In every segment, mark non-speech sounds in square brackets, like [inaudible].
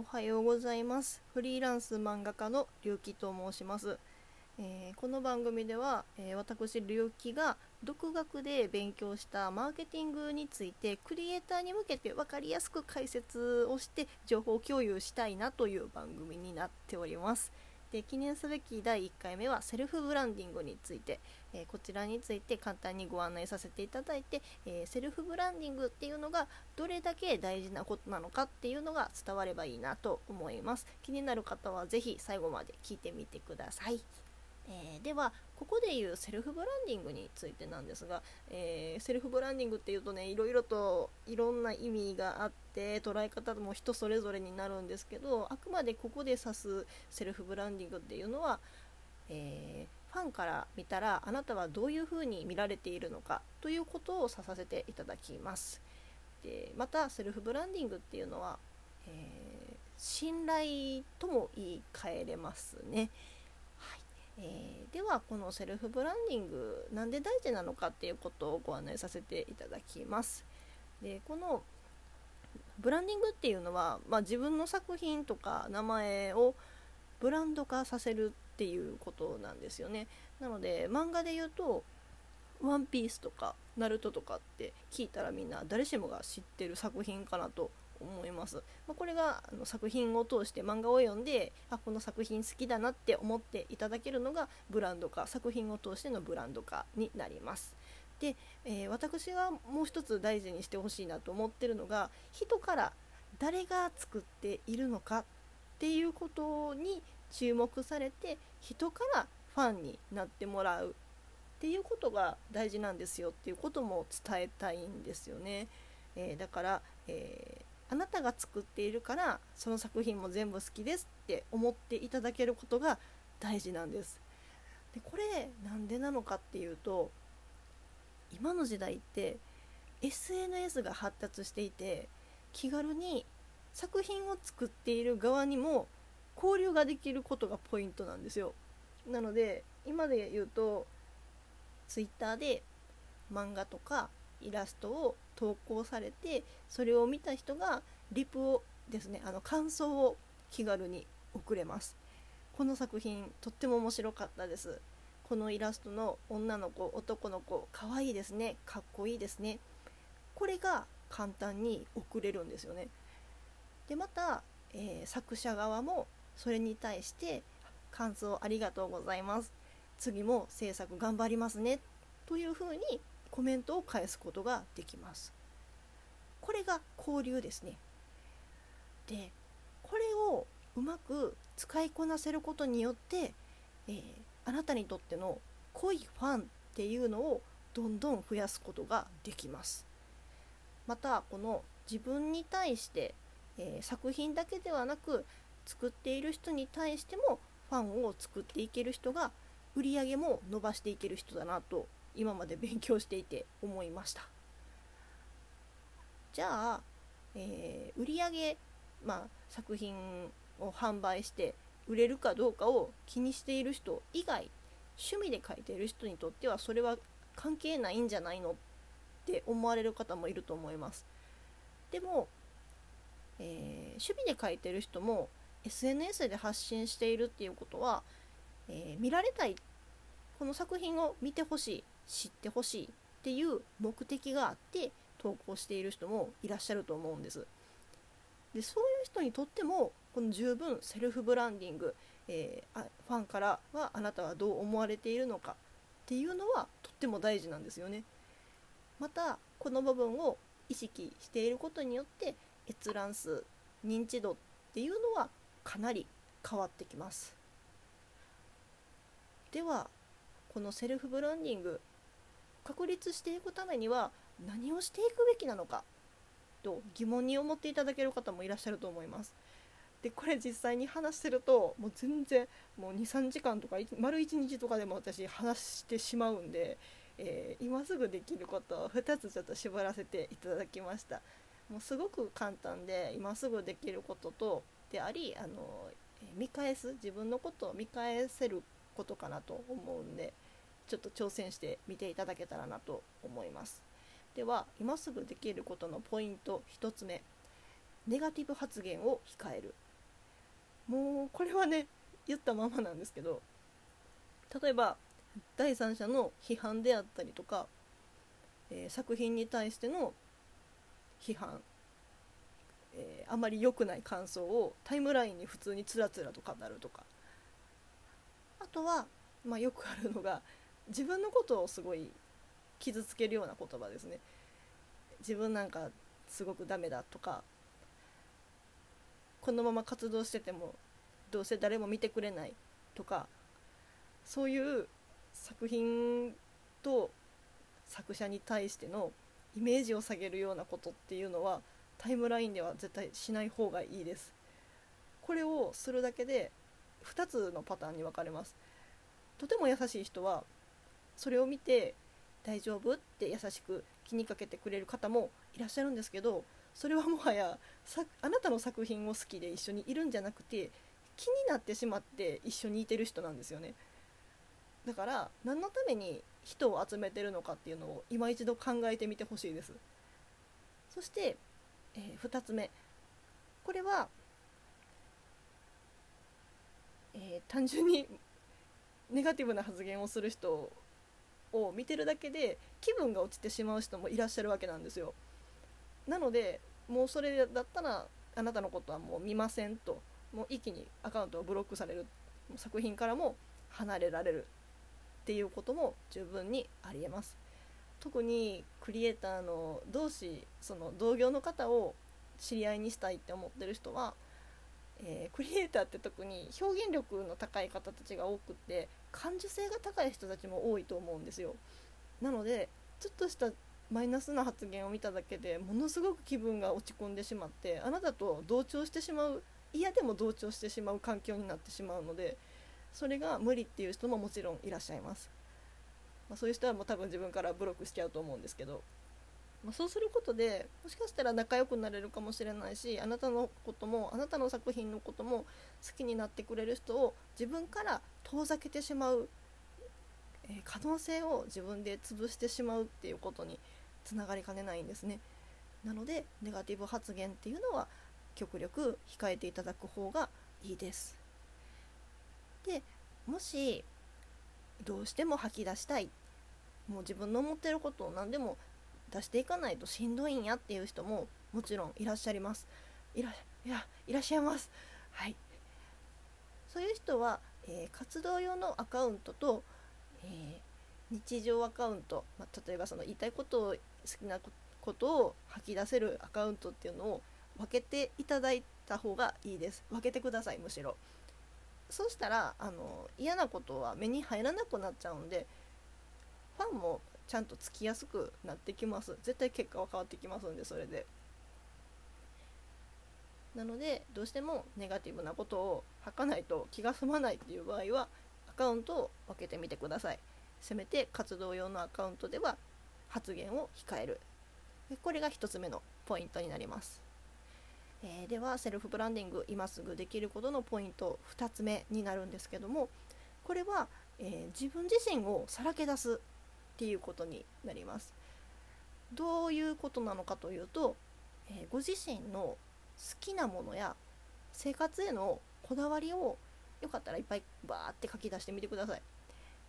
おはようございます。フリーランス漫画家の龍樹と申します、えー、この番組では、えー、私龍樹が独学で勉強したマーケティングについてクリエイターに向けて分かりやすく解説をして情報共有したいなという番組になっております。で記念すべき第1回目はセルフブランディングについて、えー、こちらについて簡単にご案内させていただいて、えー、セルフブランディングっていうのがどれだけ大事なことなのかっていうのが伝わればいいなと思います。気になる方は是非最後まで聞いてみてください。えー、ではここでいうセルフブランディングについてなんですが、えー、セルフブランディングっていうとねいろいろといろんな意味があって捉え方も人それぞれになるんですけどあくまでここで指すセルフブランディングっていうのは、えー、ファンから見たらあなたはどういうふうに見られているのかということを指させていただきますでまたセルフブランディングっていうのは、え信頼とも言い換えれますね。はこのセルフブランディングなんで大事なのかっていうことをご案内させていただきます。でこのブランディングっていうのは、まあ、自分の作品とか名前をブランド化させるっていうことなんですよね。なので漫画で言うと「ワンピースとか「ナルトとかって聞いたらみんな誰しもが知ってる作品かなと思います。まあ、これがあの作品を通して漫画を読んであこの作品好きだなって思っていただけるのがブランド化作品を通してのブランド化になります。で、えー、私がもう一つ大事にしてほしいなと思ってるのが人から誰が作っているのかっていうことに注目されて人からファンになってもらうっていうことが大事なんですよっていうことも伝えたいんですよね。えー、だから、えーあなたが作っているからその作品も全部好きですって思っていただけることが大事なんです。でこれなんでなのかっていうと今の時代って SNS が発達していて気軽に作品を作っている側にも交流ができることがポイントなんですよ。なので今で言うと Twitter で漫画とかイラストを投稿されてそれを見た人がリプをですねあの感想を気軽に送れます。この作品とっても面白かったです。このイラストの女の子男の子かわいいですねかっこいいですね。これが簡単に送れるんですよね。でまた、えー、作者側もそれに対して感想ありがとうございます。次も制作頑張りますね。というふうにコメントを返すことができます。これが交流ですね。でこれをうまく使いこなせることによって、えー、あなたにとっての濃いファンっていうのをどんどん増やすことができます。またこの自分に対して、えー、作品だけではなく作っている人に対してもファンを作っていける人が売り上げも伸ばしていける人だなと今まで勉強していて思いました。じゃあ、えー、売上まあ、作品を販売して売れるかどうかを気にしている人以外趣味で描いている人にとってはそれは関係ないんじゃないのって思われる方もいると思います。でも、えー、趣味で描いてる人も SNS で発信しているっていうことは、えー、見られたいこの作品を見てほしい。知ってほしいっていう目的があって投稿している人もいらっしゃると思うんです。でそういう人にとってもこの十分セルフブランディング、えー、ファンからはあなたはどう思われているのかっていうのはとっても大事なんですよね。またこの部分を意識していることによって閲覧数認知度っていうのはかなり変わってきます。ではこのセルフブランディング確立していくためには何をしていくべきなのかと疑問に思っていただける方もいらっしゃると思います。でこれ実際に話してるともう全然もう23時間とか丸1日とかでも私話してしまうんで、えー、今すぐできることを2つちょっと絞らせていただきましたもうすごく簡単で今すぐできることとでありあの見返す自分のことを見返せることかなと思うんでちょっと挑戦してみていただけたらなと思います。では今すぐできることのポイント1つ目。ネガティブ発言を控える。もうこれはね言ったままなんですけど例えば第三者の批判であったりとか、えー、作品に対しての批判、えー、あまり良くない感想をタイムラインに普通につらつらと語るとか。あとは、まあ、よくあるのが自分のことをすごい傷つけるような言葉ですね。自分なんかすごくダメだとかこのまま活動しててもどうせ誰も見てくれないとかそういう作品と作者に対してのイメージを下げるようなことっていうのはタイムラインでは絶対しない方がいいです。これをするだけで2つのパターンに分かれます。とても優しい人はそれを見て大丈夫って優しく気にかけてくれる方もいらっしゃるんですけどそれはもはやあなたの作品を好きで一緒にいるんじゃなくて気になってしまって一緒にいてる人なんですよね。だから何のために人を集めてるのかっていうのを今一度考えてみてほしいです。そして、えー、2つ目。これは、えー、単純に [laughs] ネガティブな発言をする人を見てるだけで気分が落ちてしまう人もいらっしゃるわけなんですよ。なのでもうそれだったらあなたのことはもう見ませんと。もう一気にアカウントをブロックされる。作品からも離れられる。っていうことも十分にありえます。特にクリエイターの同士その同業の方を知り合いにしたいって思ってる人は、えー、クリエイターって特に表現力の高い方たちが多くって感受性が高い人たちも多いと思うんですよ。なのでちょっとしたマイナスな発言を見ただけでものすごく気分が落ち込んでしまってあなたと同調してしまう嫌でも同調してしまう環境になってしまうのでそれが無理っていう人ももちろんいらっしゃいます、まあ、そういう人はもう多分自分からブロックしちゃうと思うんですけど、まあ、そうすることでもしかしたら仲良くなれるかもしれないしあなたのこともあなたの作品のことも好きになってくれる人を自分から遠ざけてしまう、えー、可能性を自分で潰してしまうっていうことにつながりかねないんですね。なのでネガティブ発言っていうのは極力控えていただく方がいいです。でもしどうしても吐き出したい。もう自分の思ってることを何でも出していかないとしんどいんやっていう人ももちろんいらっしゃいます。いらいやいらっしゃいます。はい。そういう人は、えー、活動用のアカウントと、えー、日常アカウント、まあ、例えばその言いたいことを好きなことを吐き出せるアカウントっていうのを分けていただいた方がいいです。分けてくださいむしろ。そうしたらあの嫌なことは目に入らなくなっちゃうんでファンもちゃんとつきやすくなってきます。絶対結果は変わってきますんでそれで。なのでどうしてもネガティブなことを吐かないと気が済まないっていう場合はアカウントを分けてみてください。せめて活動用のアカウントでは発言を控える。これが1つ目のポイントになります。えー、ではセルフブランディング今すぐできることのポイント2つ目になるんですけどもこれは、えー、自分自身をさらけ出すっていうことになります。どういうことなのかというと、えー、ご自身の好きなものや生活へのこだわりをよかったらいっぱいバーって書き出してみてください。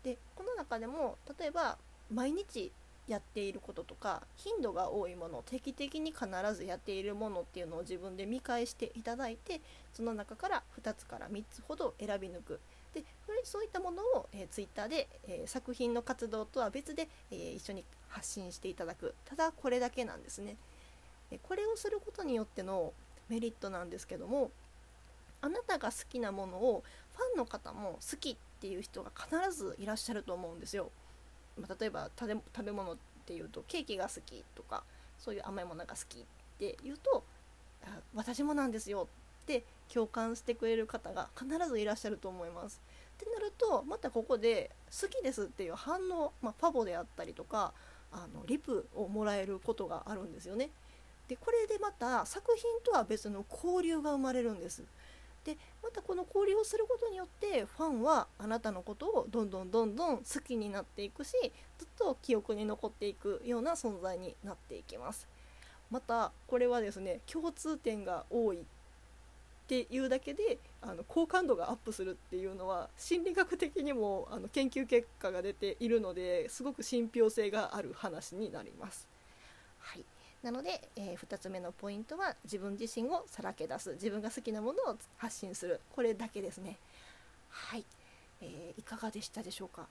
でこの中でも例えば毎日やっていることとか頻度が多いもの定期的に必ずやっているものっていうのを自分で見返していただいてその中から2つから3つほど選び抜くでそういったものを、えー、Twitter で、えー、作品の活動とは別で、えー、一緒に発信していただく。ただこれだけなんですね。でこれをすることによってのメリットなんですけどもあなたが好きなものをファンの方も好きっていう人が必ずいらっしゃると思うんですよ。まあ、例えば食べ物っていうとケーキが好きとかそういう甘いものが好きって言うと私もなんですよって共感してくれる方が必ずいらっしゃると思います。ってなるとまたここで好きですっていう反応、まあ、ファボであったりとかあのリプをもらえることがあるんですよね。でこれでまた作品とは別の交流が生まれるんです。でまたこの交流をすることによってファンはあなたのことをどんどんどんどん好きになっていくしずっと記憶に残っていくような存在になっていきますまたこれはですね共通点が多いっっていうだけであの好感度がアップするっていうのは心理学的にもあの研究結果が出ているのですごく信憑性がある話になります。はい。なので、えー、2つ目のポイントは自分自身をさらけ出す自分が好きなものを発信するこれだけですね。はい、えー、いかがでしたでしょうか、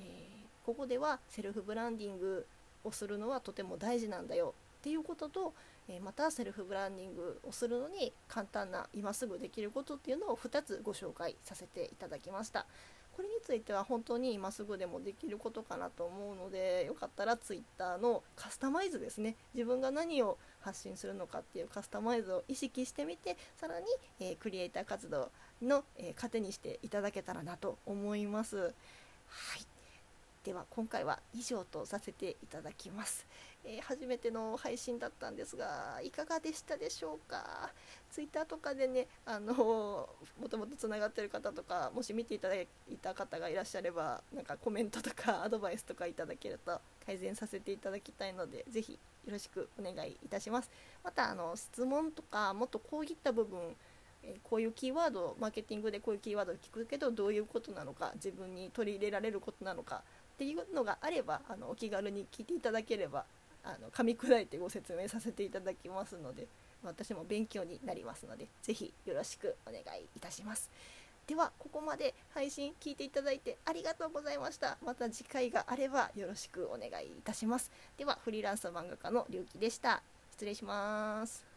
えー、ここではセルフブランディングをするのはとても大事なんだよっていうことと、えまたセルフブランディングをするのに簡単な今すぐできることっていうのを2つご紹介させていただきましたこれについては本当に今すぐでもできることかなと思うのでよかったら Twitter のカスタマイズですね自分が何を発信するのかっていうカスタマイズを意識してみてさらに、え、クリエイター活動の、え、糧にしていただけたらなと思います。はいでは今回は以上とさせていただきます。えー、初めての配信だったんですがいかがでしたでしょうか？Twitter とかでねあの [laughs] もともとつながってる方とかもし見ていただいた方がいらっしゃればなんかコメントとか [laughs] アドバイスとかいただけると改善させていただきたいのでぜひよろしくお願いいたします。またあの質問とかもっとこういった部分えこういうキーワードマーケティングでこういうキーワードを聞くけどどういうことなのか自分に取り入れられることなのかっていうのがあればあのお気軽に聞いていただければあの噛み砕いてご説明させていただきますので私も勉強になりますので是非よろしくお願いいたします。ではここまで配信聞いていただいてありがとうございました。また次回があればよろしくお願いいたします。ではフリーランス漫画家のりゅうきでした。失礼します。